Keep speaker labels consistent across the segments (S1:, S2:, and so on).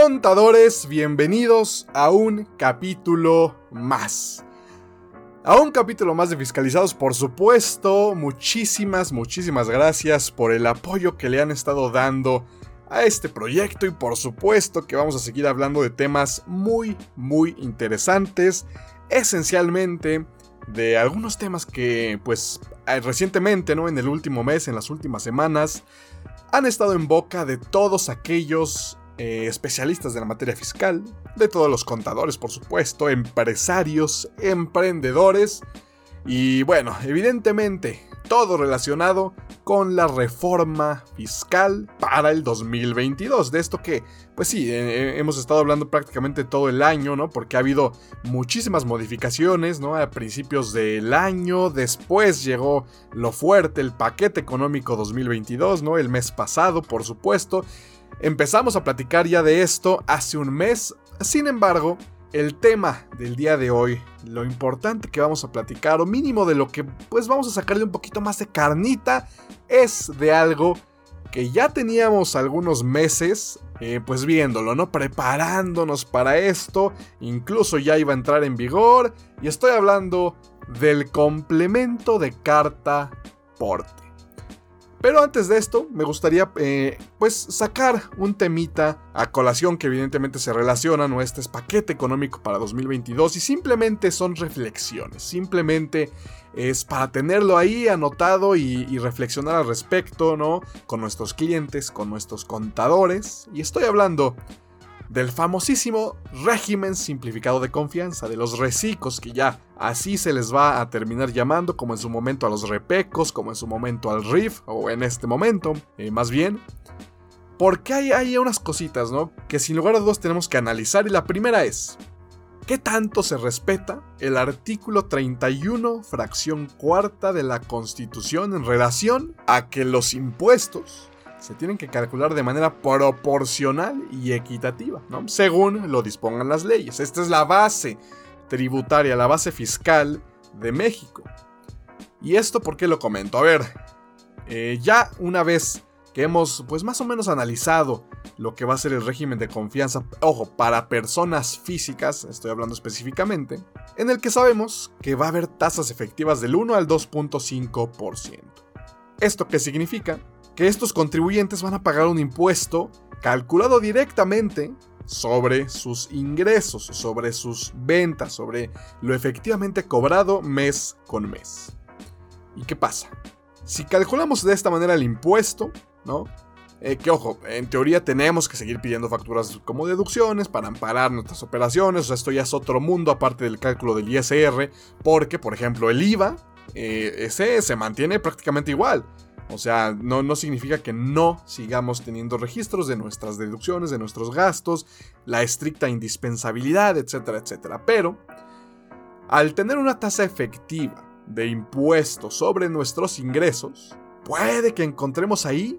S1: Contadores, bienvenidos a un capítulo más. A un capítulo más de Fiscalizados, por supuesto. Muchísimas, muchísimas gracias por el apoyo que le han estado dando a este proyecto y por supuesto que vamos a seguir hablando de temas muy, muy interesantes. Esencialmente de algunos temas que pues recientemente, ¿no? En el último mes, en las últimas semanas, han estado en boca de todos aquellos eh, especialistas de la materia fiscal, de todos los contadores, por supuesto, empresarios, emprendedores y bueno, evidentemente todo relacionado con la reforma fiscal para el 2022. De esto que, pues sí, eh, eh, hemos estado hablando prácticamente todo el año, ¿no? Porque ha habido muchísimas modificaciones, ¿no? A principios del año, después llegó lo fuerte, el paquete económico 2022, ¿no? El mes pasado, por supuesto. Empezamos a platicar ya de esto hace un mes, sin embargo, el tema del día de hoy, lo importante que vamos a platicar, o mínimo de lo que pues vamos a sacarle un poquito más de carnita, es de algo que ya teníamos algunos meses, eh, pues viéndolo, ¿no? Preparándonos para esto, incluso ya iba a entrar en vigor, y estoy hablando del complemento de carta porte. Pero antes de esto, me gustaría eh, pues sacar un temita a colación que evidentemente se relaciona, ¿no? Este es paquete económico para 2022 y simplemente son reflexiones, simplemente es para tenerlo ahí anotado y, y reflexionar al respecto, ¿no? Con nuestros clientes, con nuestros contadores. Y estoy hablando del famosísimo régimen simplificado de confianza, de los recicos que ya así se les va a terminar llamando, como en su momento a los repecos, como en su momento al RIF, o en este momento, eh, más bien. Porque hay, hay unas cositas, ¿no? Que sin lugar a dudas tenemos que analizar y la primera es, ¿Qué tanto se respeta el artículo 31, fracción cuarta de la Constitución en relación a que los impuestos se tienen que calcular de manera proporcional y equitativa, ¿no? según lo dispongan las leyes. Esta es la base tributaria, la base fiscal de México. ¿Y esto por qué lo comento? A ver, eh, ya una vez que hemos pues más o menos analizado lo que va a ser el régimen de confianza, ojo, para personas físicas, estoy hablando específicamente, en el que sabemos que va a haber tasas efectivas del 1 al 2.5%. ¿Esto qué significa? Que estos contribuyentes van a pagar un impuesto calculado directamente sobre sus ingresos, sobre sus ventas, sobre lo efectivamente cobrado mes con mes. ¿Y qué pasa? Si calculamos de esta manera el impuesto, ¿no? Eh, que ojo, en teoría tenemos que seguir pidiendo facturas como deducciones para amparar nuestras operaciones, o sea, esto ya es otro mundo aparte del cálculo del ISR, porque por ejemplo el IVA, eh, se mantiene prácticamente igual. O sea, no, no significa que no sigamos teniendo registros de nuestras deducciones, de nuestros gastos, la estricta indispensabilidad, etcétera, etcétera. Pero, al tener una tasa efectiva de impuestos sobre nuestros ingresos, puede que encontremos ahí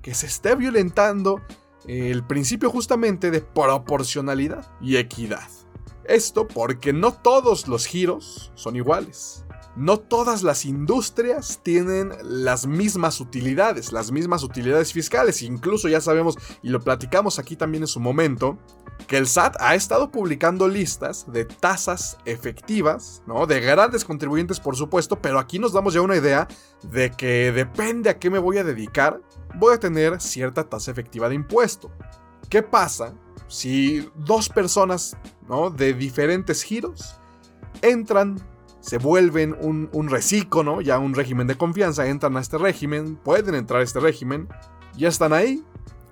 S1: que se esté violentando el principio justamente de proporcionalidad y equidad. Esto porque no todos los giros son iguales no todas las industrias tienen las mismas utilidades, las mismas utilidades fiscales. Incluso ya sabemos, y lo platicamos aquí también en su momento, que el SAT ha estado publicando listas de tasas efectivas, ¿no? De grandes contribuyentes, por supuesto, pero aquí nos damos ya una idea de que depende a qué me voy a dedicar, voy a tener cierta tasa efectiva de impuesto. ¿Qué pasa si dos personas, ¿no? De diferentes giros entran se vuelven un, reciclo, ¿no? Ya un régimen de confianza, entran a este régimen, pueden entrar a este régimen, ya están ahí.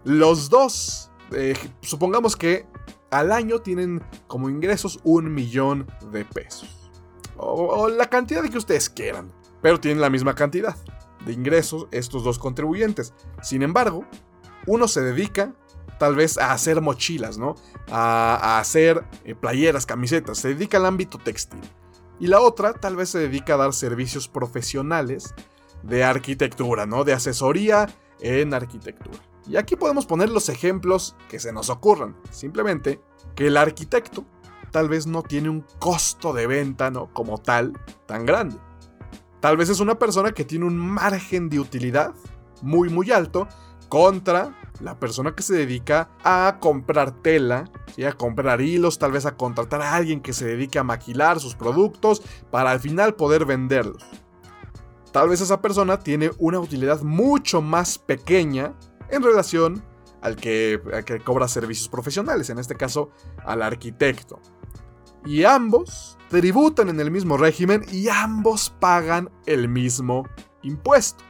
S1: Los dos, eh, supongamos que al año tienen como ingresos un millón de pesos. O, la cantidad que ustedes quieran, pero tienen la misma cantidad de ingresos estos dos contribuyentes. Sin embargo, uno se dedica tal vez a hacer mochilas, ¿no? A, hacer eh, playeras, camisetas, se dedica al ámbito textil. Y la otra tal vez se dedica a dar servicios profesionales de arquitectura, ¿no? De asesoría en arquitectura. Y aquí podemos poner los ejemplos que se nos ocurran. Simplemente que el arquitecto tal vez no tiene un costo de venta, ¿no? Como tal, tan grande. Tal vez es una persona que tiene un margen de utilidad muy muy alto contra la persona que se dedica a comprar tela, a comprar hilos, tal vez a contratar a alguien que se dedique a maquilar sus productos para al final poder venderlos. Tal vez esa persona tiene una utilidad mucho más pequeña en relación al que, al que cobra servicios profesionales, en este caso al arquitecto. Y ambos tributan en el mismo régimen y ambos pagan el mismo impuesto.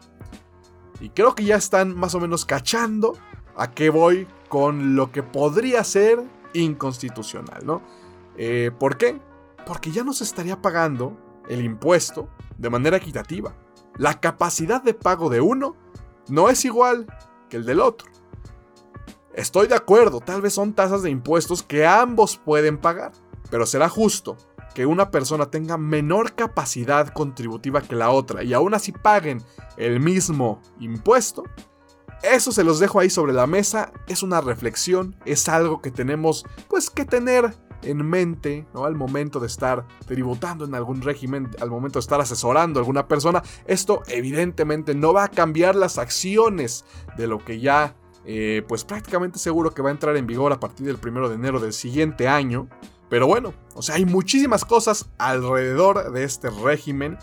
S1: Y creo que ya están más o menos cachando a qué voy con lo que podría ser inconstitucional, ¿no? Eh, ¿Por qué? Porque ya no se estaría pagando el impuesto de manera equitativa. La capacidad de pago de uno no es igual que el del otro. Estoy de acuerdo, tal vez son tasas de impuestos que ambos pueden pagar, pero será justo que una persona tenga menor capacidad contributiva que la otra y aún así paguen el mismo impuesto, eso se los dejo ahí sobre la mesa, es una reflexión, es algo que tenemos pues que tener en mente ¿no? al momento de estar tributando en algún régimen, al momento de estar asesorando a alguna persona. Esto evidentemente no va a cambiar las acciones de lo que ya eh, pues prácticamente seguro que va a entrar en vigor a partir del primero de enero del siguiente año. Pero bueno, o sea, hay muchísimas cosas alrededor de este régimen.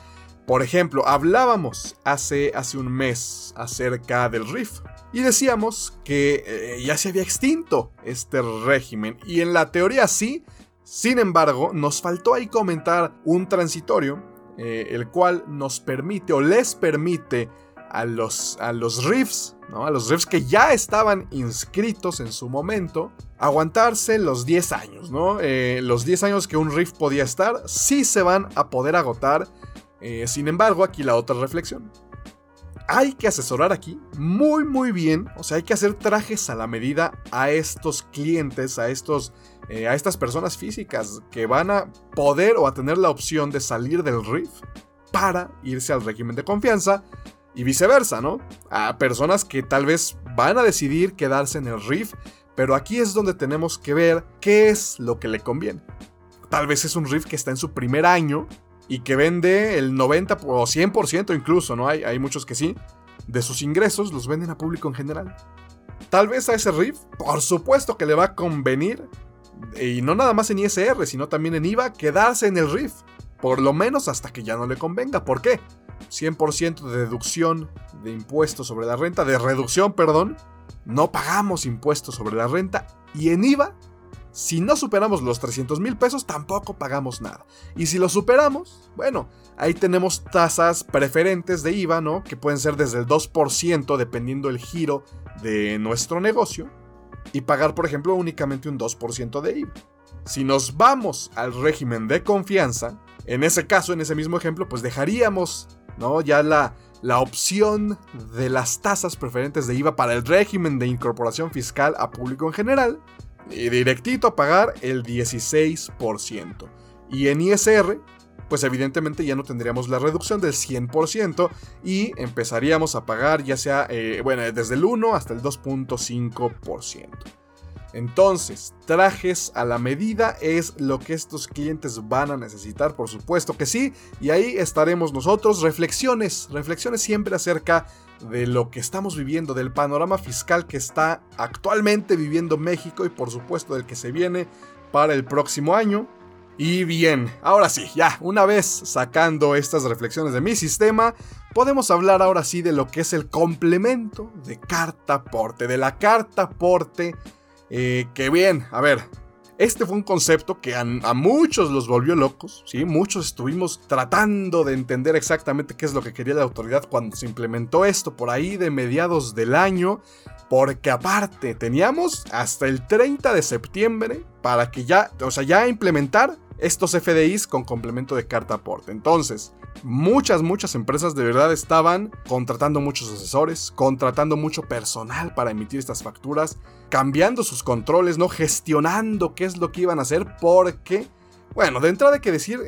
S1: Por ejemplo, hablábamos hace, hace un mes acerca del RIF y decíamos que eh, ya se había extinto este régimen y en la teoría sí, sin embargo, nos faltó ahí comentar un transitorio, eh, el cual nos permite o les permite a los, a los RIFs, ¿no? a los RIFs que ya estaban inscritos en su momento, aguantarse los 10 años, ¿no? Eh, los 10 años que un riff podía estar, sí se van a poder agotar. Eh, sin embargo, aquí la otra reflexión. Hay que asesorar aquí muy muy bien, o sea, hay que hacer trajes a la medida a estos clientes, a estos eh, a estas personas físicas que van a poder o a tener la opción de salir del riff para irse al régimen de confianza y viceversa, ¿no? A personas que tal vez van a decidir quedarse en el riff pero aquí es donde tenemos que ver qué es lo que le conviene. Tal vez es un riff que está en su primer año y que vende el 90 o 100% incluso, ¿no? Hay, hay muchos que sí. De sus ingresos los venden a público en general. Tal vez a ese riff, por supuesto que le va a convenir, y no nada más en ISR, sino también en IVA, quedarse en el riff. Por lo menos hasta que ya no le convenga. ¿Por qué? 100% de deducción de impuestos sobre la renta, de reducción, perdón, no pagamos impuestos sobre la renta y en IVA, si no superamos los 300 mil pesos, tampoco pagamos nada. Y si lo superamos, bueno, ahí tenemos tasas preferentes de IVA, ¿no? Que pueden ser desde el 2% dependiendo el giro de nuestro negocio y pagar, por ejemplo, únicamente un 2% de IVA. Si nos vamos al régimen de confianza, en ese caso, en ese mismo ejemplo, pues dejaríamos, ¿no? Ya la, la opción de las tasas preferentes de IVA para el régimen de incorporación fiscal a público en general directito a pagar el 16%. Y en ISR, pues evidentemente ya no tendríamos la reducción del 100% y empezaríamos a pagar ya sea, eh, bueno, desde el 1 hasta el 2.5%. Entonces, trajes a la medida es lo que estos clientes van a necesitar, por supuesto que sí, y ahí estaremos nosotros. Reflexiones, reflexiones siempre acerca de lo que estamos viviendo, del panorama fiscal que está actualmente viviendo México y por supuesto del que se viene para el próximo año. Y bien, ahora sí, ya, una vez sacando estas reflexiones de mi sistema, podemos hablar ahora sí de lo que es el complemento de carta aporte, de la carta aporte eh, que bien, a ver, este fue un concepto que a, muchos los volvió locos, ¿sí? Muchos estuvimos tratando de entender exactamente qué es lo que quería la autoridad cuando se implementó esto por ahí de mediados del año, porque aparte teníamos hasta el 30 de septiembre para que ya, o sea, ya implementar estos FDIs con complemento de carta aporte. Entonces, muchas, muchas empresas de verdad estaban contratando muchos asesores, contratando mucho personal para emitir estas facturas, cambiando sus controles, no gestionando qué es lo que iban a hacer, porque, bueno, de entrada hay que decir,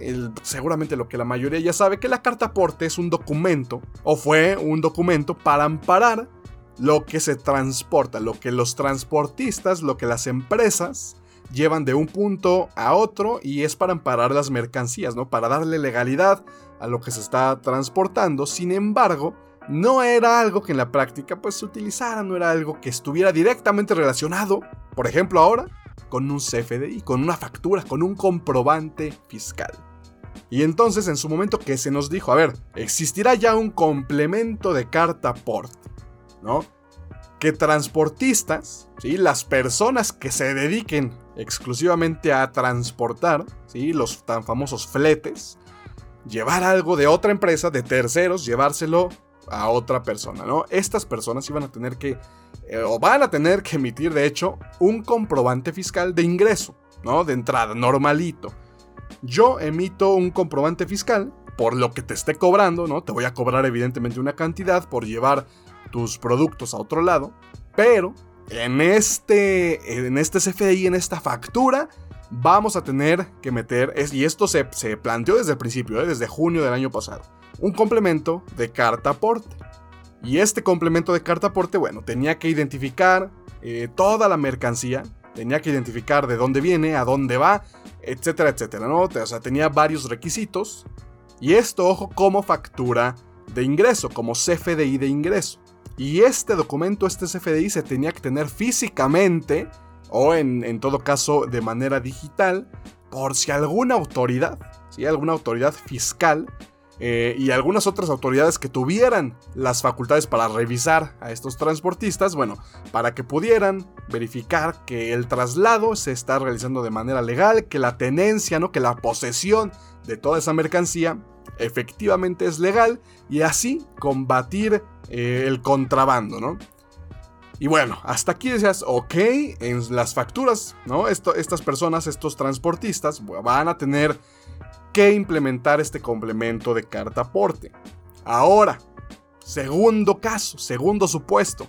S1: seguramente lo que la mayoría ya sabe, que la carta aporte es un documento, o fue un documento para amparar lo que se transporta, lo que los transportistas, lo que las empresas llevan de un punto a otro y es para amparar las mercancías, ¿no? Para darle legalidad a lo que se está transportando. Sin embargo, no era algo que en la práctica pues se utilizara, no era algo que estuviera directamente relacionado, por ejemplo ahora, con un CFDI, con una factura, con un comprobante fiscal. Y entonces en su momento que se nos dijo, a ver, existirá ya un complemento de carta port, ¿no? Que transportistas, ¿sí? las personas que se dediquen exclusivamente a transportar, ¿sí? los tan famosos fletes, llevar algo de otra empresa, de terceros, llevárselo a otra persona, ¿no? Estas personas iban a tener que, eh, o van a tener que emitir, de hecho, un comprobante fiscal de ingreso, ¿no? De entrada, normalito. Yo emito un comprobante fiscal por lo que te esté cobrando, ¿no? Te voy a cobrar evidentemente una cantidad por llevar tus productos a otro lado, pero en este, en este CFDI, en esta factura, vamos a tener que meter, y esto se, planteó desde el principio, ¿eh? desde junio del año pasado, un complemento de carta aporte. Y este complemento de carta aporte, bueno, tenía que identificar eh, toda la mercancía, tenía que identificar de dónde viene, a dónde va, etcétera, etcétera, ¿no? O sea, tenía varios requisitos. Y esto, ojo, como factura de ingreso, como CFDI de ingreso. Y este documento, este CFDI, se tenía que tener físicamente, o en, todo caso de manera digital, por si alguna autoridad, si alguna autoridad fiscal eh, y algunas otras autoridades que tuvieran las facultades para revisar a estos transportistas, bueno, para que pudieran verificar que el traslado se está realizando de manera legal, que la tenencia, ¿no? que la posesión de toda esa mercancía efectivamente es legal y así combatir eh, el contrabando, ¿no? Y bueno, hasta aquí decías, ok, en las facturas, ¿no? estas personas, estos transportistas, van a tener que implementar este complemento de carta aporte. Ahora, segundo caso, segundo supuesto,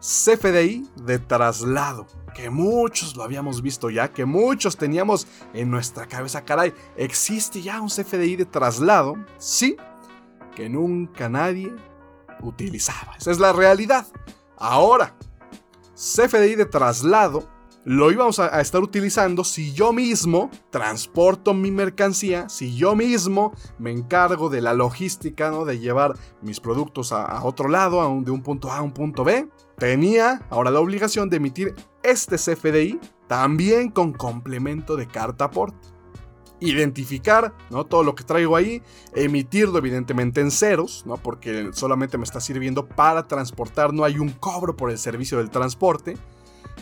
S1: CFDI de traslado, que muchos lo habíamos visto ya, que muchos teníamos en nuestra cabeza, caray, ¿existe ya un CFDI de traslado? Sí, que nunca nadie utilizaba. Esa es la realidad. Ahora, CFDI de traslado lo íbamos a, estar utilizando si yo mismo transporto mi mercancía, si yo mismo me encargo de la logística, ¿no? de llevar mis productos a, otro lado, de un punto A a un punto B. Tenía ahora la obligación de emitir este CFDI también con complemento de carta aporte. Identificar ¿no? todo lo que traigo ahí, emitirlo evidentemente en ceros, ¿no? porque solamente me está sirviendo para transportar, no hay un cobro por el servicio del transporte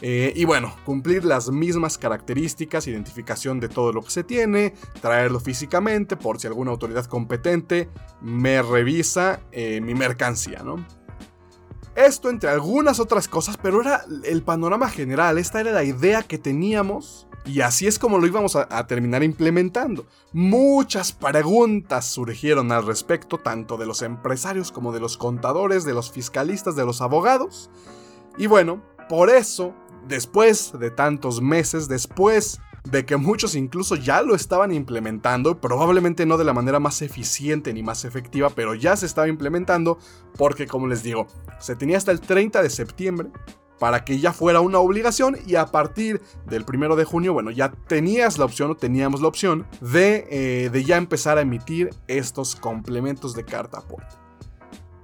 S1: eh, y bueno, cumplir las mismas características, identificación de todo lo que se tiene, traerlo físicamente por si alguna autoridad competente me revisa eh, mi mercancía, ¿no? Esto entre algunas otras cosas, pero era el panorama general, esta era la idea que teníamos y así es como lo íbamos a, a, terminar implementando. Muchas preguntas surgieron al respecto, tanto de los empresarios como de los contadores, de los fiscalistas, de los abogados. Y bueno, por eso después de tantos meses, después de que muchos incluso ya lo estaban implementando, probablemente no de la manera más eficiente ni más efectiva, pero ya se estaba implementando porque como les digo, se tenía hasta el 30 de septiembre para que ya fuera una obligación y a partir del 1 de junio, bueno, ya tenías la opción o teníamos la opción de, eh, de ya empezar a emitir estos complementos de carta aporte.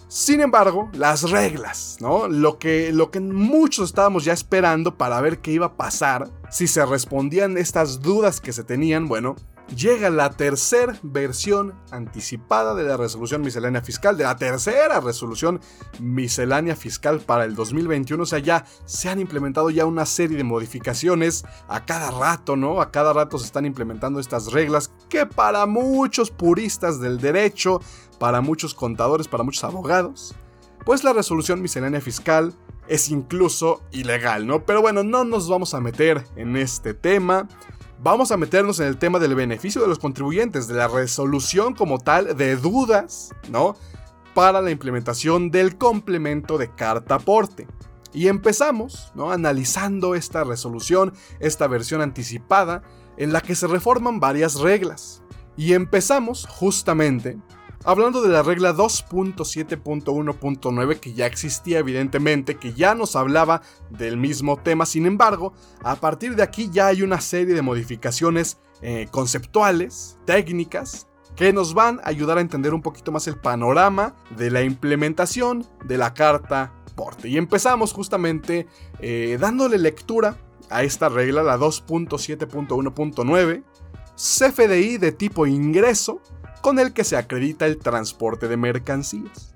S1: Sin embargo, las reglas, ¿no? Lo que, lo que muchos estábamos ya esperando para ver qué iba a pasar, si se respondían estas dudas que se tenían, bueno, llega la tercera versión anticipada de la resolución miscelánea fiscal, de la tercera resolución miscelánea fiscal para el 2021. O sea, ya se han implementado ya una serie de modificaciones a cada rato, ¿no? A cada rato se están implementando estas reglas que para muchos puristas del derecho, para muchos contadores, para muchos abogados, pues la resolución miscelánea fiscal es incluso ilegal, ¿no? Pero bueno, no nos vamos a meter en este tema vamos a meternos en el tema del beneficio de los contribuyentes, de la resolución como tal de dudas, ¿no? Para la implementación del complemento de carta aporte. Y empezamos, ¿no? Analizando esta resolución, esta versión anticipada, en la que se reforman varias reglas. Y empezamos justamente Hablando de la regla 2.7.1.9 que ya existía evidentemente, que ya nos hablaba del mismo tema, sin embargo, a partir de aquí ya hay una serie de modificaciones eh, conceptuales, técnicas, que nos van a ayudar a entender un poquito más el panorama de la implementación de la carta porte. Y empezamos justamente eh, dándole lectura a esta regla, la 2.7.1.9, CFDI de tipo ingreso, con el que se acredita el transporte de mercancías.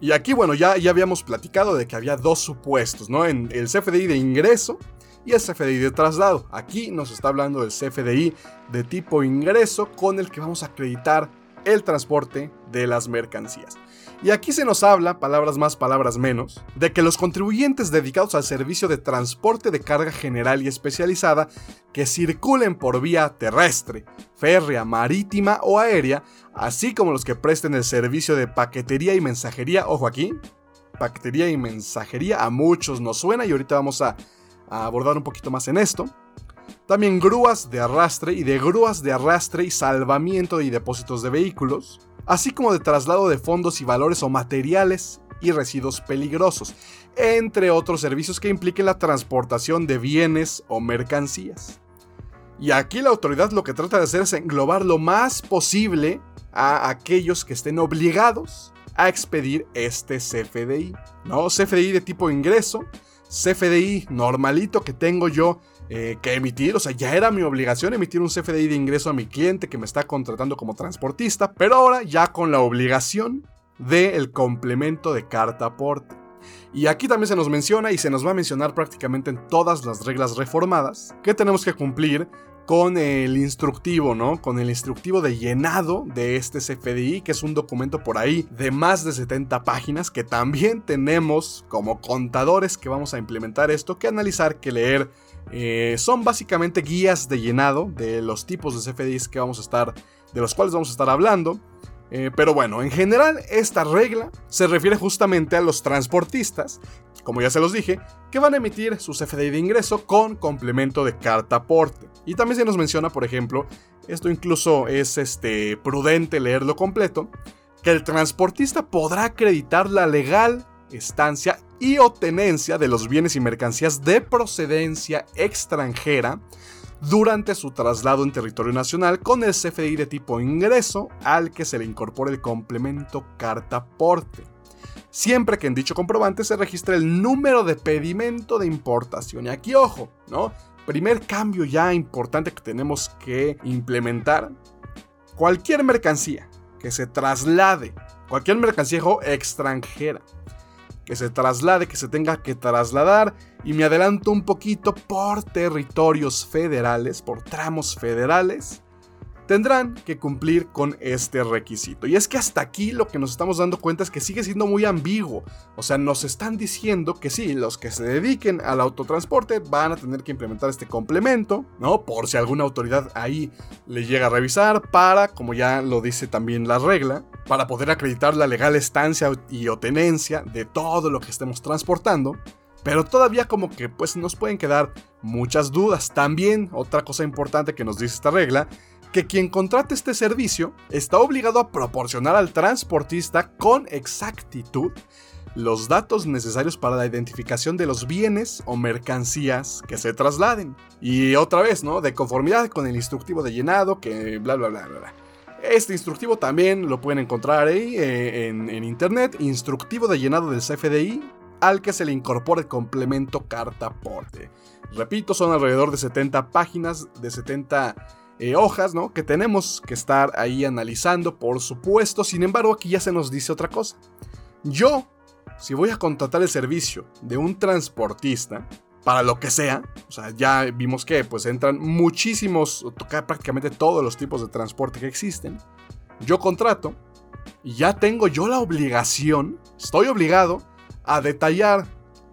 S1: Y aquí, bueno, ya, ya habíamos platicado de que había dos supuestos, ¿no? En el CFDI de ingreso y el CFDI de traslado. Aquí nos está hablando del CFDI de tipo ingreso con el que vamos a acreditar el transporte de las mercancías. Y aquí se nos habla, palabras más, palabras menos, de que los contribuyentes dedicados al servicio de transporte de carga general y especializada que circulen por vía terrestre, férrea, marítima o aérea, así como los que presten el servicio de paquetería y mensajería, ojo aquí, paquetería y mensajería a muchos nos suena y ahorita vamos a, a abordar un poquito más en esto. También grúas de arrastre y de grúas de arrastre y salvamiento y depósitos de vehículos así como de traslado de fondos y valores o materiales y residuos peligrosos, entre otros servicios que impliquen la transportación de bienes o mercancías. Y aquí la autoridad lo que trata de hacer es englobar lo más posible a aquellos que estén obligados a expedir este CFDI, ¿no? CFDI de tipo ingreso, CFDI normalito que tengo yo eh, que emitir, o sea, ya era mi obligación emitir un CFDI de ingreso a mi cliente que me está contratando como transportista, pero ahora ya con la obligación del complemento de carta aporte. Y aquí también se nos menciona y se nos va a mencionar prácticamente en todas las reglas reformadas que tenemos que cumplir con el instructivo, ¿no? Con el instructivo de llenado de este CFDI, que es un documento por ahí de más de 70 páginas, que también tenemos como contadores que vamos a implementar esto, que analizar, que leer, eh, son básicamente guías de llenado de los tipos de CFDIs que vamos a estar, de los cuales vamos a estar hablando. Eh, pero bueno, en general esta regla se refiere justamente a los transportistas, como ya se los dije, que van a emitir su CFDI de ingreso con complemento de carta aporte. Y también se nos menciona, por ejemplo, esto incluso es este, prudente leerlo completo, que el transportista podrá acreditar la legal estancia y o tenencia de los bienes y mercancías de procedencia extranjera durante su traslado en territorio nacional con el CFDI de tipo ingreso al que se le incorpore el complemento carta porte. Siempre que en dicho comprobante se registre el número de pedimento de importación. Y aquí ojo, ¿no? Primer cambio ya importante que tenemos que implementar. Cualquier mercancía que se traslade, cualquier mercancía extranjera, que se traslade, que se tenga que trasladar. Y me adelanto un poquito por territorios federales, por tramos federales tendrán que cumplir con este requisito. Y es que hasta aquí lo que nos estamos dando cuenta es que sigue siendo muy ambiguo. O sea, nos están diciendo que sí, los que se dediquen al autotransporte van a tener que implementar este complemento, ¿no? Por si alguna autoridad ahí le llega a revisar para, como ya lo dice también la regla, para poder acreditar la legal estancia y o tenencia de todo lo que estemos transportando. Pero todavía como que pues nos pueden quedar muchas dudas. También otra cosa importante que nos dice esta regla que quien contrate este servicio está obligado a proporcionar al transportista con exactitud los datos necesarios para la identificación de los bienes o mercancías que se trasladen. Y otra vez, ¿no? De conformidad con el instructivo de llenado, que bla, bla, bla, bla. Este instructivo también lo pueden encontrar ahí eh, en, internet, instructivo de llenado del CFDI, al que se le incorpora el complemento carta porte. Repito, son alrededor de 70 páginas, de 70 eh, hojas, ¿no? Que tenemos que estar ahí analizando, por supuesto. Sin embargo, aquí ya se nos dice otra cosa. Yo, si voy a contratar el servicio de un transportista, para lo que sea, o sea, ya vimos que pues entran muchísimos, prácticamente todos los tipos de transporte que existen. Yo contrato y ya tengo yo la obligación, estoy obligado a detallar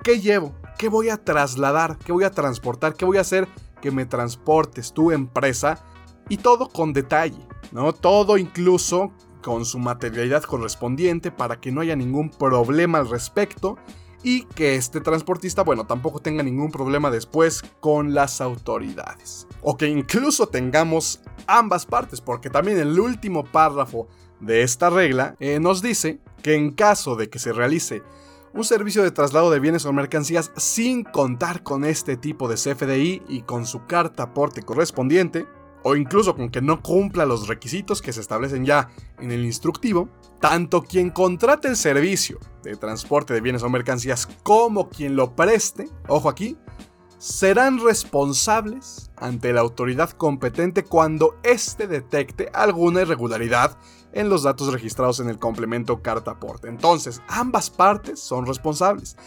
S1: qué llevo, qué voy a trasladar, qué voy a transportar, qué voy a hacer que me transportes tu empresa y todo con detalle, ¿no? Todo incluso con su materialidad correspondiente para que no haya ningún problema al respecto y que este transportista, bueno, tampoco tenga ningún problema después con las autoridades. O que incluso tengamos ambas partes, porque también el último párrafo de esta regla eh, nos dice que en caso de que se realice un servicio de traslado de bienes o mercancías sin contar con este tipo de CFDI y con su carta aporte correspondiente, o incluso con que no cumpla los requisitos que se establecen ya en el instructivo, tanto quien contrate el servicio de transporte de bienes o mercancías como quien lo preste, ojo aquí, serán responsables ante la autoridad competente cuando éste detecte alguna irregularidad en los datos registrados en el complemento carta aporte. Entonces, ambas partes son responsables.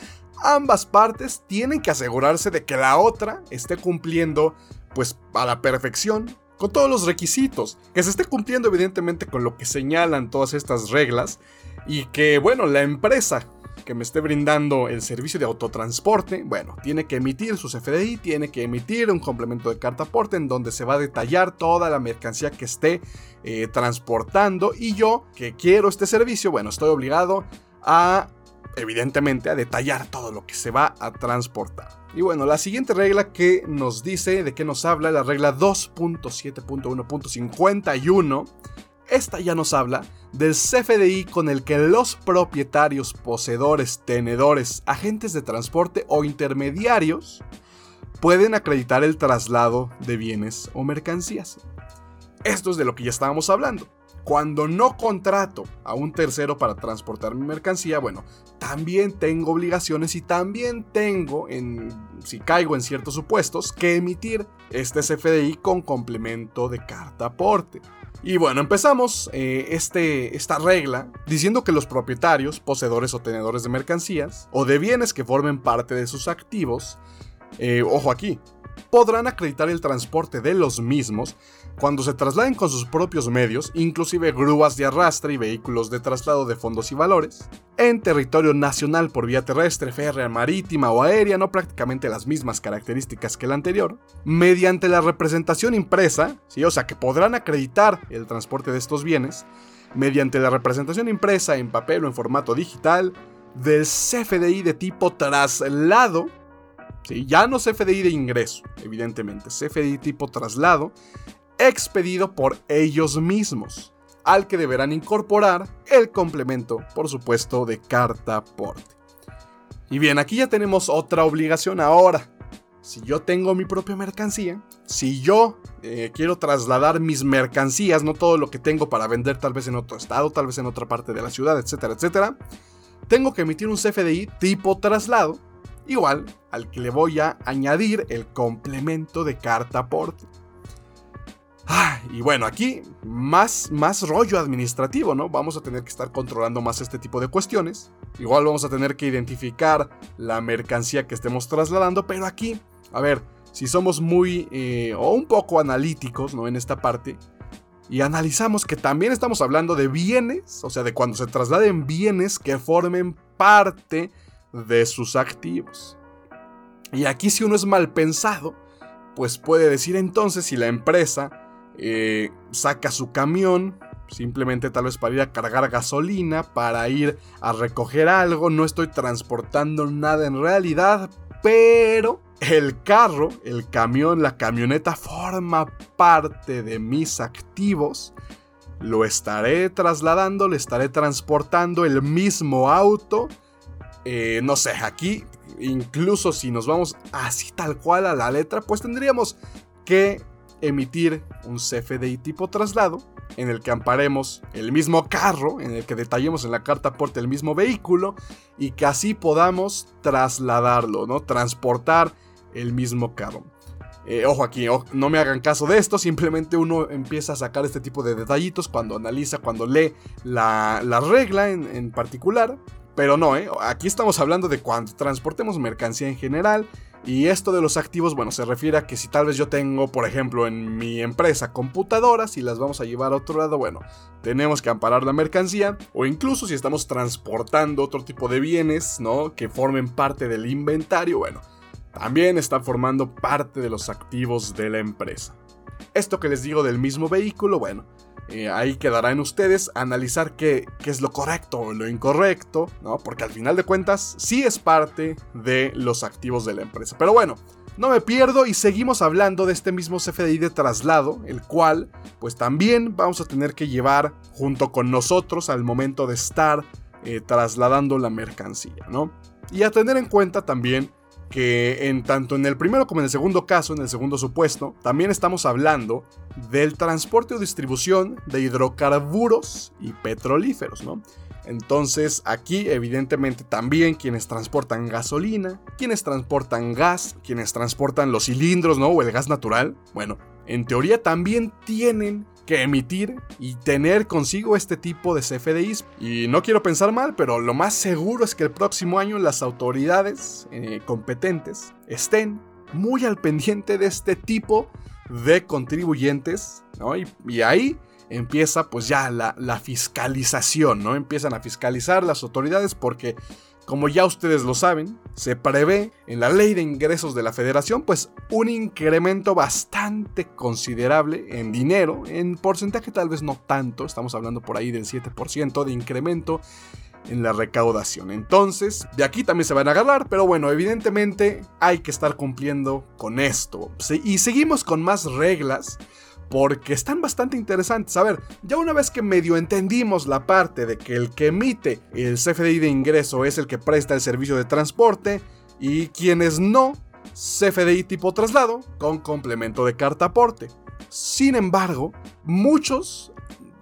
S1: Ambas partes tienen que asegurarse de que la otra esté cumpliendo pues a la perfección con todos los requisitos, que se esté cumpliendo evidentemente con lo que señalan todas estas reglas y que bueno, la empresa que me esté brindando el servicio de autotransporte, bueno, tiene que emitir su CFDI, tiene que emitir un complemento de carta aporte en donde se va a detallar toda la mercancía que esté eh, transportando y yo que quiero este servicio, bueno, estoy obligado a, evidentemente, a detallar todo lo que se va a transportar. Y bueno, la siguiente regla que nos dice, de qué nos habla, la regla 2.7.1.51, esta ya nos habla del CFDI con el que los propietarios, poseedores, tenedores, agentes de transporte o intermediarios pueden acreditar el traslado de bienes o mercancías. Esto es de lo que ya estábamos hablando. Cuando no contrato a un tercero para transportar mi mercancía, bueno, también tengo obligaciones y también tengo, en, si caigo en ciertos supuestos, que emitir este CFDI con complemento de carta aporte. Y bueno, empezamos eh, este, esta regla diciendo que los propietarios, poseedores o tenedores de mercancías o de bienes que formen parte de sus activos, eh, ojo aquí, podrán acreditar el transporte de los mismos cuando se trasladen con sus propios medios, inclusive grúas de arrastre y vehículos de traslado de fondos y valores, en territorio nacional por vía terrestre, férrea, marítima o aérea, no prácticamente las mismas características que el anterior, mediante la representación impresa, ¿sí? o sea que podrán acreditar el transporte de estos bienes, mediante la representación impresa en papel o en formato digital del CFDI de tipo traslado ya no CFDI de ingreso, evidentemente, CFDI tipo traslado, expedido por ellos mismos, al que deberán incorporar el complemento, por supuesto, de carta aporte. Y bien, aquí ya tenemos otra obligación ahora. Si yo tengo mi propia mercancía, si yo eh, quiero trasladar mis mercancías, no todo lo que tengo para vender tal vez en otro estado, tal vez en otra parte de la ciudad, etcétera, etcétera, tengo que emitir un CFDI tipo traslado igual al que le voy a añadir el complemento de carta aporte. Ah, y bueno, aquí más, más rollo administrativo, ¿no? Vamos a tener que estar controlando más este tipo de cuestiones. Igual vamos a tener que identificar la mercancía que estemos trasladando, pero aquí, a ver, si somos muy eh, o un poco analíticos, ¿no? En esta parte, y analizamos que también estamos hablando de bienes, o sea, de cuando se trasladen bienes que formen parte de sus activos. Y aquí si uno es mal pensado, pues puede decir entonces si la empresa eh, saca su camión, simplemente tal vez para ir a cargar gasolina, para ir a recoger algo, no estoy transportando nada en realidad, pero el carro, el camión, la camioneta forma parte de mis activos. Lo estaré trasladando, le estaré transportando el mismo auto eh, no sé, aquí incluso si nos vamos así tal cual a la letra, pues tendríamos que emitir un CFDI tipo traslado en el que amparemos el mismo carro, en el que detallemos en la carta aporte el mismo vehículo y que así podamos trasladarlo, ¿no? Transportar el mismo carro. Eh, ojo aquí, no me hagan caso de esto, simplemente uno empieza a sacar este tipo de detallitos cuando analiza, cuando lee la, regla en, en particular pero no, ¿eh? aquí estamos hablando de cuando transportemos mercancía en general. Y esto de los activos, bueno, se refiere a que si tal vez yo tengo, por ejemplo, en mi empresa computadoras y las vamos a llevar a otro lado, bueno, tenemos que amparar la mercancía. O incluso si estamos transportando otro tipo de bienes, ¿no? Que formen parte del inventario, bueno, también están formando parte de los activos de la empresa. Esto que les digo del mismo vehículo, bueno, eh, ahí quedará en ustedes analizar qué, es lo correcto o lo incorrecto, ¿no? Porque al final de cuentas sí es parte de los activos de la empresa. Pero bueno, no me pierdo y seguimos hablando de este mismo CFDI de traslado, el cual pues también vamos a tener que llevar junto con nosotros al momento de estar eh, trasladando la mercancía, ¿no? Y a tener en cuenta también que en tanto en el primero como en el segundo caso, en el segundo supuesto, también estamos hablando del transporte o distribución de hidrocarburos y petrolíferos, ¿no? Entonces aquí evidentemente también quienes transportan gasolina, quienes transportan gas, quienes transportan los cilindros, ¿no? O el gas natural, bueno, en teoría también tienen que emitir y tener consigo este tipo de CFDIs. Y no quiero pensar mal, pero lo más seguro es que el próximo año las autoridades eh, competentes estén muy al pendiente de este tipo de contribuyentes, ¿no? y ahí empieza pues ya la, fiscalización, ¿no? Empiezan a fiscalizar las autoridades porque, como ya ustedes lo saben, se prevé en la ley de ingresos de la federación pues un incremento bastante considerable en dinero, en porcentaje tal vez no tanto, estamos hablando por ahí del 7% de incremento en la recaudación. Entonces, de aquí también se van a agarrar, pero bueno, evidentemente hay que estar cumpliendo con esto. Y seguimos con más reglas porque están bastante interesantes. A ver, ya una vez que medio entendimos la parte de que el que emite el CFDI de ingreso es el que presta el servicio de transporte y quienes no, CFDI tipo traslado con complemento de carta aporte. Sin embargo, muchos,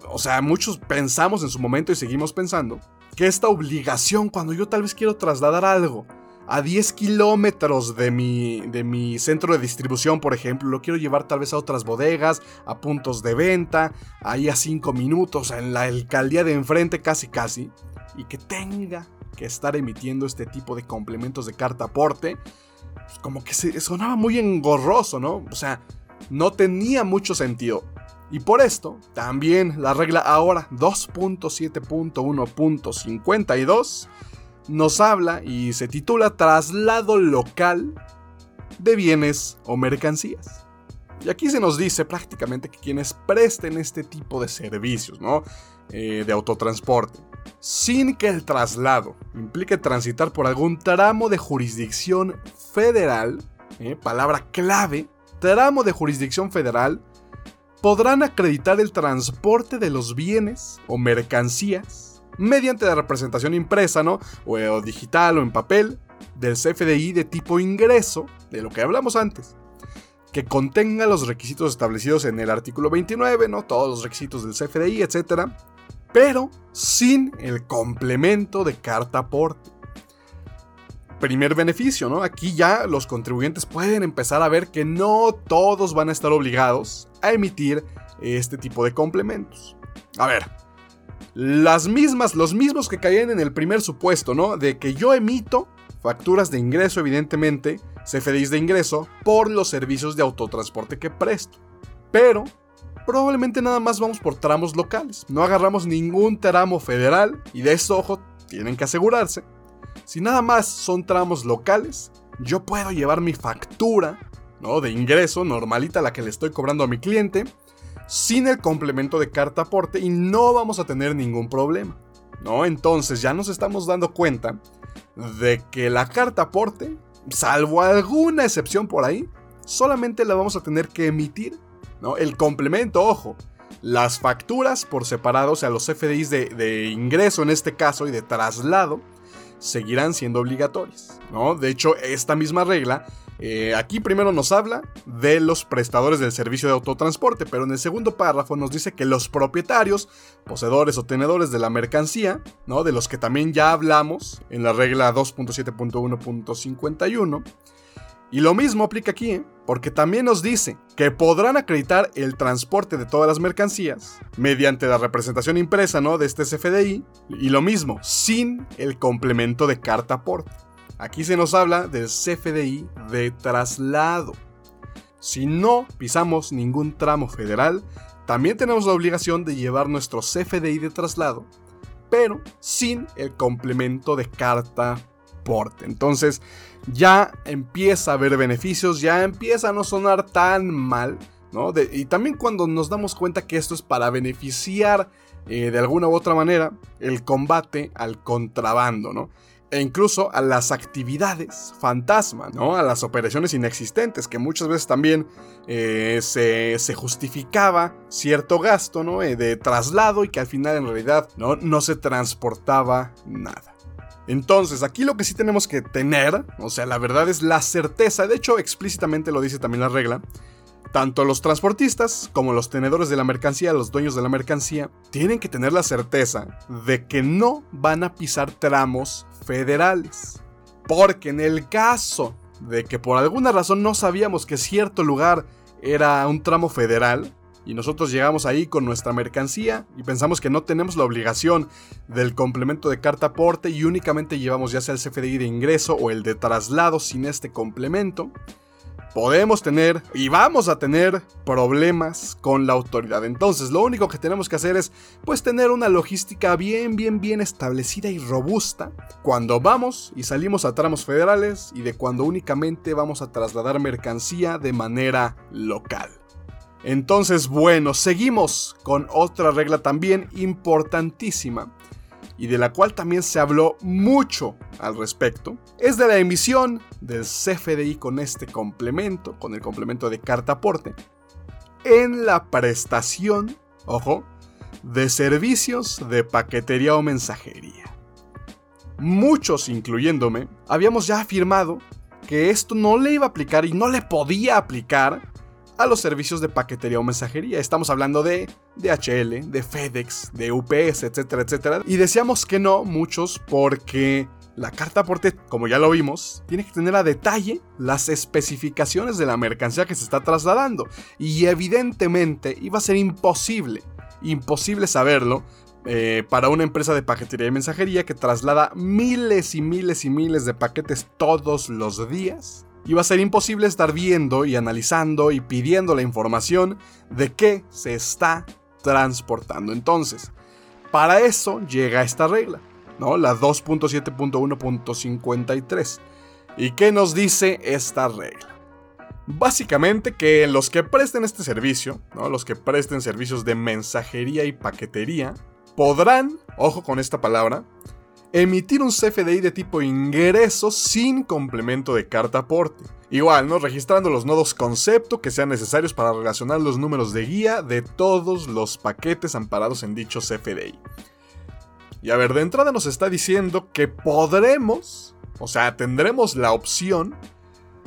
S1: o sea, muchos pensamos en su momento y seguimos pensando que esta obligación cuando yo tal vez quiero trasladar algo a 10 kilómetros de mi, de mi centro de distribución, por ejemplo. Lo quiero llevar tal vez a otras bodegas, a puntos de venta, ahí a 5 minutos, en la alcaldía de enfrente casi casi. Y que tenga que estar emitiendo este tipo de complementos de carta aporte. Pues como que se sonaba muy engorroso, ¿no? O sea, no tenía mucho sentido. Y por esto, también la regla ahora 2.7.1.52 nos habla y se titula Traslado local de bienes o mercancías. Y aquí se nos dice prácticamente que quienes presten este tipo de servicios, ¿no? Eh, de autotransporte, sin que el traslado implique transitar por algún tramo de jurisdicción federal, eh, palabra clave, tramo de jurisdicción federal, podrán acreditar el transporte de los bienes o mercancías mediante la representación impresa, ¿no? O, digital o en papel del CFDI de tipo ingreso, de lo que hablamos antes, que contenga los requisitos establecidos en el artículo 29, ¿no? Todos los requisitos del CFDI, etc. Pero sin el complemento de carta aporte. Primer beneficio, ¿no? Aquí ya los contribuyentes pueden empezar a ver que no todos van a estar obligados a emitir este tipo de complementos. A ver, las mismas, los mismos que caían en el primer supuesto, ¿no? De que yo emito facturas de ingreso, evidentemente, CFDIs de ingreso, por los servicios de autotransporte que presto. Pero probablemente nada más vamos por tramos locales. No agarramos ningún tramo federal y de eso, ojo, tienen que asegurarse. Si nada más son tramos locales, yo puedo llevar mi factura, ¿no? De ingreso normalita la que le estoy cobrando a mi cliente sin el complemento de carta aporte y no vamos a tener ningún problema. ¿No? Entonces ya nos estamos dando cuenta de que la carta aporte, salvo alguna excepción por ahí, solamente la vamos a tener que emitir. ¿no? El complemento, ojo, las facturas por separado, o sea, los FDIs de, de, ingreso en este caso y de traslado, seguirán siendo obligatorias. ¿no? De hecho, esta misma regla eh, aquí primero nos habla de los prestadores del servicio de autotransporte, pero en el segundo párrafo nos dice que los propietarios, poseedores o tenedores de la mercancía, ¿no? de los que también ya hablamos en la regla 2.7.1.51, y lo mismo aplica aquí, ¿eh? porque también nos dice que podrán acreditar el transporte de todas las mercancías mediante la representación impresa ¿no? de este CFDI, y lo mismo, sin el complemento de carta aporte. Aquí se nos habla del CFDI de traslado. Si no pisamos ningún tramo federal, también tenemos la obligación de llevar nuestro CFDI de traslado, pero sin el complemento de carta porte. Entonces ya empieza a haber beneficios, ya empieza a no sonar tan mal, ¿no? y también cuando nos damos cuenta que esto es para beneficiar eh, de alguna u otra manera el combate al contrabando, ¿no? E incluso a las actividades fantasma, ¿no? A las operaciones inexistentes, que muchas veces también eh, se, justificaba cierto gasto, ¿no? Eh, de traslado y que al final en realidad ¿no? no se transportaba nada. Entonces, aquí lo que sí tenemos que tener, o sea, la verdad es la certeza, de hecho explícitamente lo dice también la regla, tanto los transportistas como los tenedores de la mercancía, los dueños de la mercancía, tienen que tener la certeza de que no van a pisar tramos federales. Porque en el caso de que por alguna razón no sabíamos que cierto lugar era un tramo federal, y nosotros llegamos ahí con nuestra mercancía y pensamos que no tenemos la obligación del complemento de carta aporte y únicamente llevamos ya sea el CFDI de ingreso o el de traslado sin este complemento, podemos tener y vamos a tener problemas con la autoridad. Entonces, lo único que tenemos que hacer es pues tener una logística bien, bien, bien establecida y robusta cuando vamos y salimos a tramos federales y de cuando únicamente vamos a trasladar mercancía de manera local. Entonces, bueno, seguimos con otra regla también importantísima y de la cual también se habló mucho al respecto, es de la emisión del CFDI con este complemento, con el complemento de carta aporte, en la prestación, ojo, de servicios de paquetería o mensajería. Muchos, incluyéndome, habíamos ya afirmado que esto no le iba a aplicar y no le podía aplicar a los servicios de paquetería o mensajería. Estamos hablando de DHL, de FedEx, de UPS, etcétera, etcétera. Y decíamos que no, muchos, porque la carta aporte, como ya lo vimos, tiene que tener a detalle las especificaciones de la mercancía que se está trasladando. Y evidentemente iba a ser imposible, imposible saberlo. Eh, para una empresa de paquetería y mensajería que traslada miles y miles y miles de paquetes todos los días, iba a ser imposible estar viendo y analizando y pidiendo la información de qué se está transportando. Entonces, para eso llega esta regla, ¿no? La 2.7.1.53. ¿Y qué nos dice esta regla? Básicamente que los que presten este servicio, ¿no? los que presten servicios de mensajería y paquetería, podrán, ojo con esta palabra, emitir un CFDI de tipo ingreso sin complemento de carta aporte. Igual, ¿no? Registrando los nodos concepto que sean necesarios para relacionar los números de guía de todos los paquetes amparados en dicho CFDI. Y a ver, de entrada nos está diciendo que podremos, o sea, tendremos la opción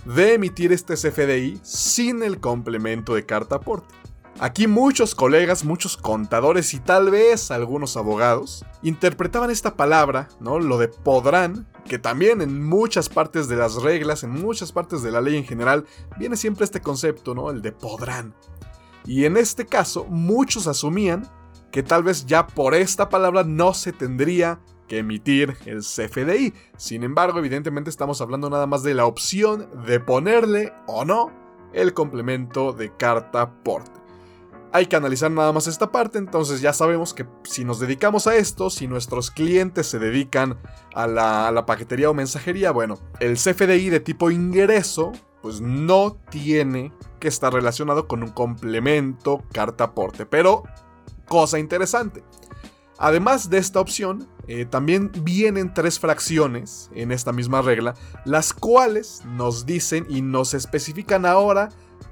S1: de emitir este CFDI sin el complemento de carta aporte. Aquí muchos colegas, muchos contadores y tal vez algunos abogados interpretaban esta palabra, ¿no? Lo de podrán, que también en muchas partes de las reglas, en muchas partes de la ley en general, viene siempre este concepto, ¿no? El de podrán. Y en este caso, muchos asumían que tal vez ya por esta palabra no se tendría que emitir el CFDI. Sin embargo, evidentemente estamos hablando nada más de la opción de ponerle o no el complemento de carta porte. Hay que analizar nada más esta parte, entonces ya sabemos que si nos dedicamos a esto, si nuestros clientes se dedican a la, paquetería o mensajería, bueno, el CFDI de tipo ingreso, pues no tiene que estar relacionado con un complemento carta aporte. Pero, cosa interesante, además de esta opción, eh, también vienen tres fracciones en esta misma regla, las cuales nos dicen y nos especifican ahora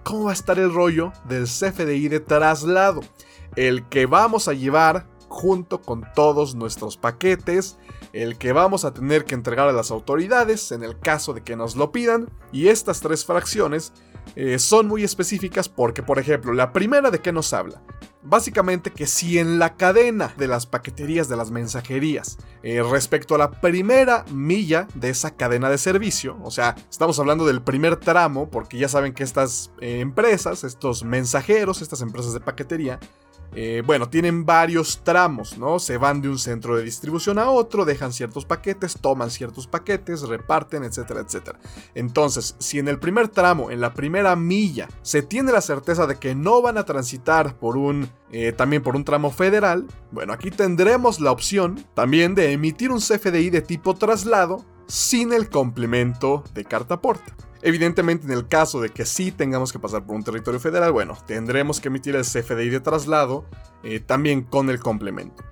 S1: cómo va a estar el rollo del CFDI de traslado, el que vamos a llevar junto con todos nuestros paquetes, el que vamos a tener que entregar a las autoridades en el caso de que nos lo pidan, y estas tres fracciones eh, son muy específicas porque, por ejemplo, la primera de qué nos habla. Básicamente que si en la cadena de las paqueterías de las mensajerías, eh, respecto a la primera milla de esa cadena de servicio, o sea, estamos hablando del primer tramo, porque ya saben que estas eh, empresas, estos mensajeros, estas empresas de paquetería, eh, bueno, tienen varios tramos, ¿no? Se van de un centro de distribución a otro, dejan ciertos paquetes, toman ciertos paquetes, reparten, etcétera, etcétera. Entonces, si en el primer tramo, en la primera milla, se tiene la certeza de que no van a transitar por un, eh, también por un tramo federal, bueno, aquí tendremos la opción también de emitir un CFDI de tipo traslado sin el complemento de carta aporte. Evidentemente, en el caso de que sí tengamos que pasar por un territorio federal, bueno, tendremos que emitir el CFDI de traslado eh, también con el complemento.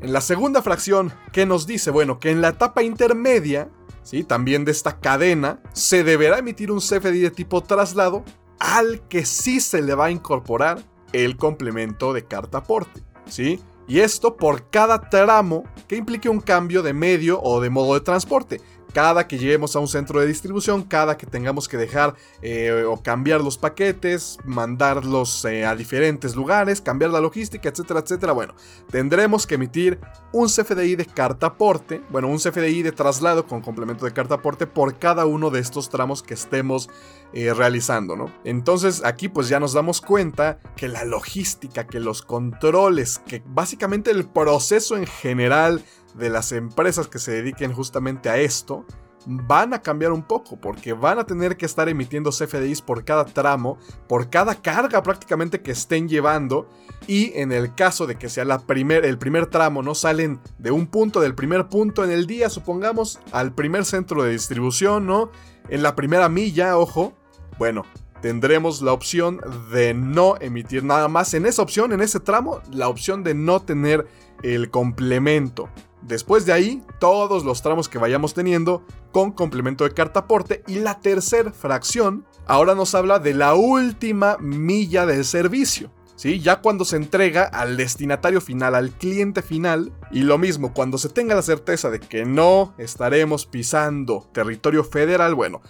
S1: En la segunda fracción, ¿qué nos dice? Bueno, que en la etapa intermedia, ¿sí? también de esta cadena, se deberá emitir un CFDI de tipo traslado al que sí se le va a incorporar el complemento de carta aporte. ¿sí? Y esto por cada tramo que implique un cambio de medio o de modo de transporte cada que lleguemos a un centro de distribución, cada que tengamos que dejar eh, o cambiar los paquetes, mandarlos eh, a diferentes lugares, cambiar la logística, etcétera, etcétera. Bueno, tendremos que emitir un CFDI de cartaporte, bueno, un CFDI de traslado con complemento de cartaporte por cada uno de estos tramos que estemos eh, realizando, ¿no? Entonces aquí pues ya nos damos cuenta que la logística, que los controles, que básicamente el proceso en general de las empresas que se dediquen justamente a esto van a cambiar un poco porque van a tener que estar emitiendo CFDIs por cada tramo, por cada carga prácticamente que estén llevando y en el caso de que sea la primer, el primer tramo, no salen de un punto, del primer punto en el día, supongamos, al primer centro de distribución, ¿no? En la primera milla, ojo, bueno, tendremos la opción de no emitir nada más en esa opción, en ese tramo, la opción de no tener el complemento. Después de ahí, todos los tramos que vayamos teniendo con complemento de cartaporte. Y la tercera fracción ahora nos habla de la última milla del servicio. ¿Sí? Ya cuando se entrega al destinatario final, al cliente final, y lo mismo, cuando se tenga la certeza de que no estaremos pisando territorio federal, bueno,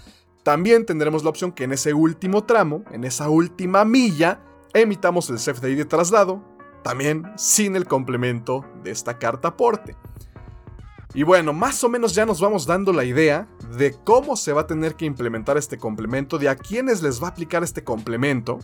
S1: también tendremos la opción que en ese último tramo, en esa última milla, emitamos el CFDI de traslado, también sin el complemento de esta carta aporte. Y bueno, más o menos ya nos vamos dando la idea de cómo se va a tener que implementar este complemento, de a quiénes les va a aplicar este complemento.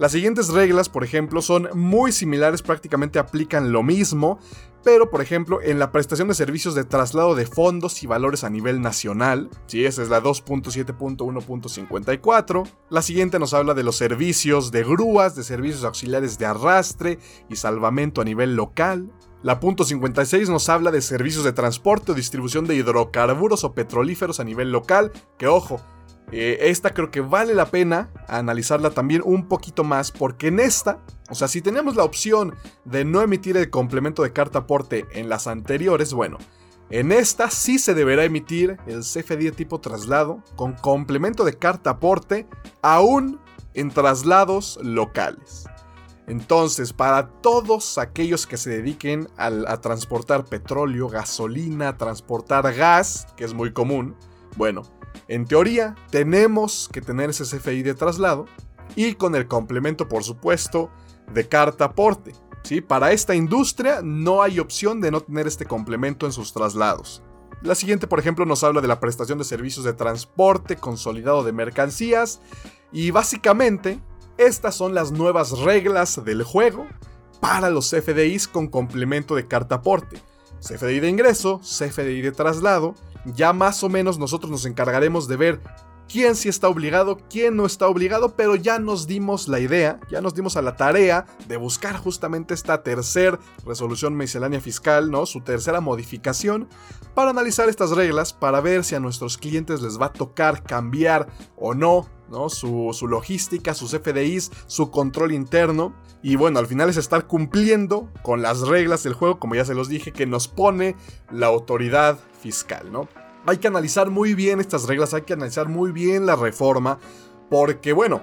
S1: Las siguientes reglas, por ejemplo, son muy similares, prácticamente aplican lo mismo, pero por ejemplo en la prestación de servicios de traslado de fondos y valores a nivel nacional, si esa es la 2.7.1.54, la siguiente nos habla de los servicios de grúas, de servicios auxiliares de arrastre y salvamento a nivel local, la punto 56 nos habla de servicios de transporte o distribución de hidrocarburos o petrolíferos a nivel local, que ojo, eh, esta creo que vale la pena analizarla también un poquito más, porque en esta, o sea, si tenemos la opción de no emitir el complemento de carta aporte en las anteriores, bueno, en esta sí se deberá emitir el CFD tipo traslado con complemento de carta aporte aún en traslados locales. Entonces, para todos aquellos que se dediquen a, transportar petróleo, gasolina, transportar gas, que es muy común, bueno, en teoría tenemos que tener ese CFI de traslado y con el complemento, por supuesto, de carta aporte. ¿sí? Para esta industria no hay opción de no tener este complemento en sus traslados. La siguiente, por ejemplo, nos habla de la prestación de servicios de transporte consolidado de mercancías y básicamente estas son las nuevas reglas del juego para los CFDIs con complemento de carta aporte. CFDI de ingreso, CFDI de traslado, ya más o menos nosotros nos encargaremos de ver quién sí está obligado, quién no está obligado, pero ya nos dimos la idea, ya nos dimos a la tarea de buscar justamente esta tercera resolución miscelánea fiscal, ¿no? Su tercera modificación, para analizar estas reglas, para ver si a nuestros clientes les va a tocar cambiar o no su, logística, sus FDIs, su control interno. Y bueno, al final es estar cumpliendo con las reglas del juego, como ya se los dije, que nos pone la autoridad fiscal, ¿no? Hay que analizar muy bien estas reglas, hay que analizar muy bien la reforma, porque bueno,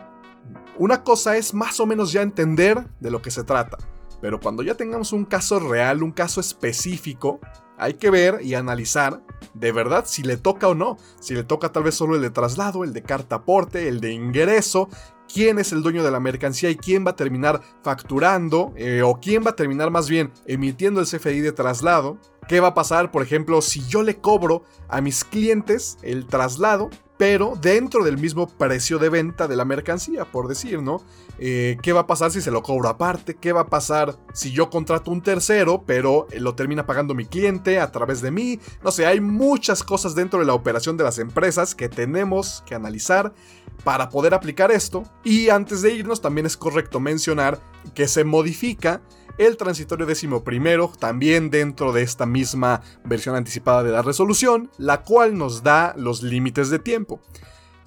S1: una cosa es más o menos ya entender de lo que se trata, pero cuando ya tengamos un caso real, un caso específico, hay que ver y analizar de verdad si le toca o no. Si le toca tal vez solo el de traslado, el de carta aporte, el de ingreso, quién es el dueño de la mercancía y quién va a terminar facturando eh, o quién va a terminar más bien emitiendo el CFI de traslado. ¿Qué va a pasar, por ejemplo, si yo le cobro a mis clientes el traslado pero dentro del mismo precio de venta de la mercancía, por decir, ¿no? Eh, ¿Qué va a pasar si se lo cobro aparte? ¿Qué va a pasar si yo contrato un tercero, pero lo termina pagando mi cliente a través de mí? No sé, hay muchas cosas dentro de la operación de las empresas que tenemos que analizar para poder aplicar esto. Y antes de irnos, también es correcto mencionar que se modifica el transitorio décimo primero, también dentro de esta misma versión anticipada de la resolución, la cual nos da los límites de tiempo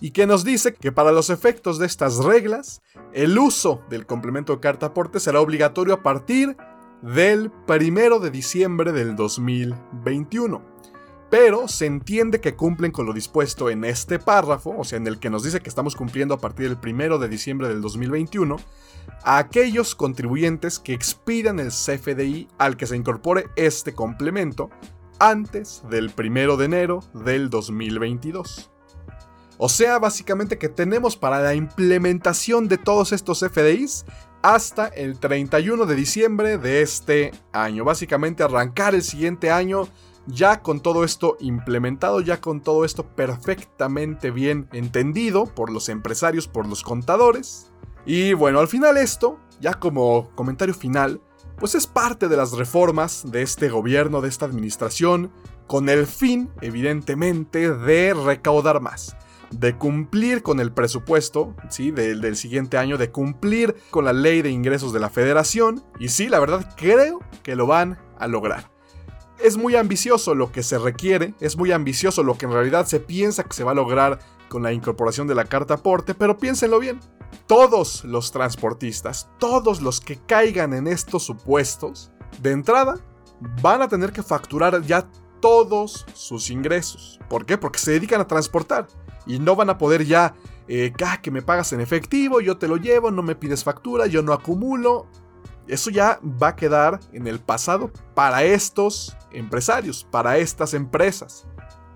S1: y que nos dice que para los efectos de estas reglas, el uso del complemento de carta aporte será obligatorio a partir del primero de diciembre del 2021. Pero se entiende que cumplen con lo dispuesto en este párrafo, o sea, en el que nos dice que estamos cumpliendo a partir del 1 de diciembre del 2021, a aquellos contribuyentes que expidan el CFDI al que se incorpore este complemento antes del 1 de enero del 2022. O sea, básicamente que tenemos para la implementación de todos estos FDIs hasta el 31 de diciembre de este año. Básicamente arrancar el siguiente año ya con todo esto implementado, ya con todo esto perfectamente bien entendido por los empresarios, por los contadores. Y bueno, al final esto, ya como comentario final, pues es parte de las reformas de este gobierno, de esta administración, con el fin, evidentemente, de recaudar más de cumplir con el presupuesto, ¿sí? Del, del, siguiente año, de cumplir con la ley de ingresos de la federación. Y sí, la verdad creo que lo van a lograr es muy ambicioso lo que se requiere, es muy ambicioso lo que en realidad se piensa que se va a lograr con la incorporación de la carta aporte, pero piénsenlo bien. Todos los transportistas, todos los que caigan en estos supuestos, de entrada, van a tener que facturar ya todos sus ingresos. ¿Por qué? Porque se dedican a transportar y no van a poder ya, eh, ah, que me pagas en efectivo, yo te lo llevo, no me pides factura, yo no acumulo. Eso ya va a quedar en el pasado para estos empresarios, para estas empresas.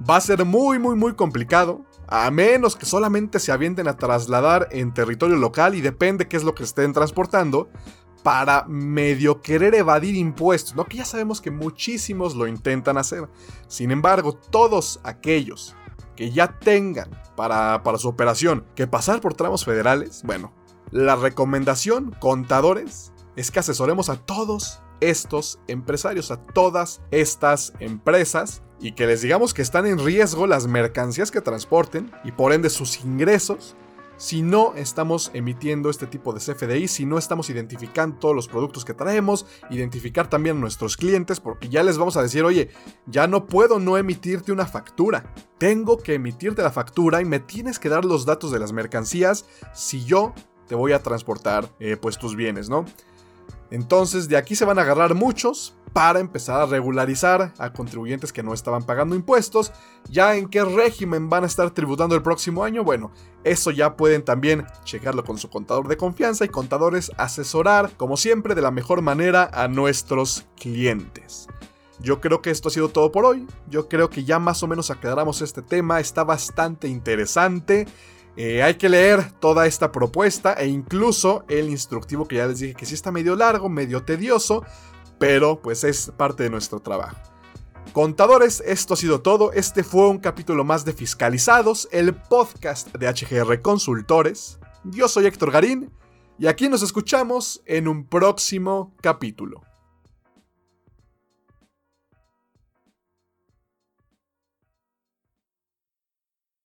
S1: Va a ser muy, muy, muy complicado, a menos que solamente se avienten a trasladar en territorio local y depende qué es lo que estén transportando, para medio querer evadir impuestos, ¿no? Que ya sabemos que muchísimos lo intentan hacer. Sin embargo, todos aquellos que ya tengan para, para su operación que pasar por tramos federales, bueno, la recomendación, contadores, es que asesoremos a todos estos empresarios, a todas estas empresas y que les digamos que están en riesgo las mercancías que transporten y por ende sus ingresos si no estamos emitiendo este tipo de CFDI, si no estamos identificando todos los productos que traemos, identificar también a nuestros clientes, porque ya les vamos a decir, oye, ya no puedo no emitirte una factura. Tengo que emitirte la factura y me tienes que dar los datos de las mercancías si yo te voy a transportar eh, pues tus bienes, ¿no? Entonces de aquí se van a agarrar muchos para empezar a regularizar a contribuyentes que no estaban pagando impuestos. Ya en qué régimen van a estar tributando el próximo año, bueno, eso ya pueden también checarlo con su contador de confianza y contadores asesorar, como siempre, de la mejor manera a nuestros clientes. Yo creo que esto ha sido todo por hoy. Yo creo que ya más o menos aclaramos este tema. Está bastante interesante. Eh, hay que leer toda esta propuesta e incluso el instructivo que ya les dije que sí está medio largo, medio tedioso, pero pues es parte de nuestro trabajo. Contadores, esto ha sido todo. Este fue un capítulo más de Fiscalizados, el podcast de HGR Consultores. Yo soy Héctor Garín y aquí nos escuchamos en un próximo capítulo.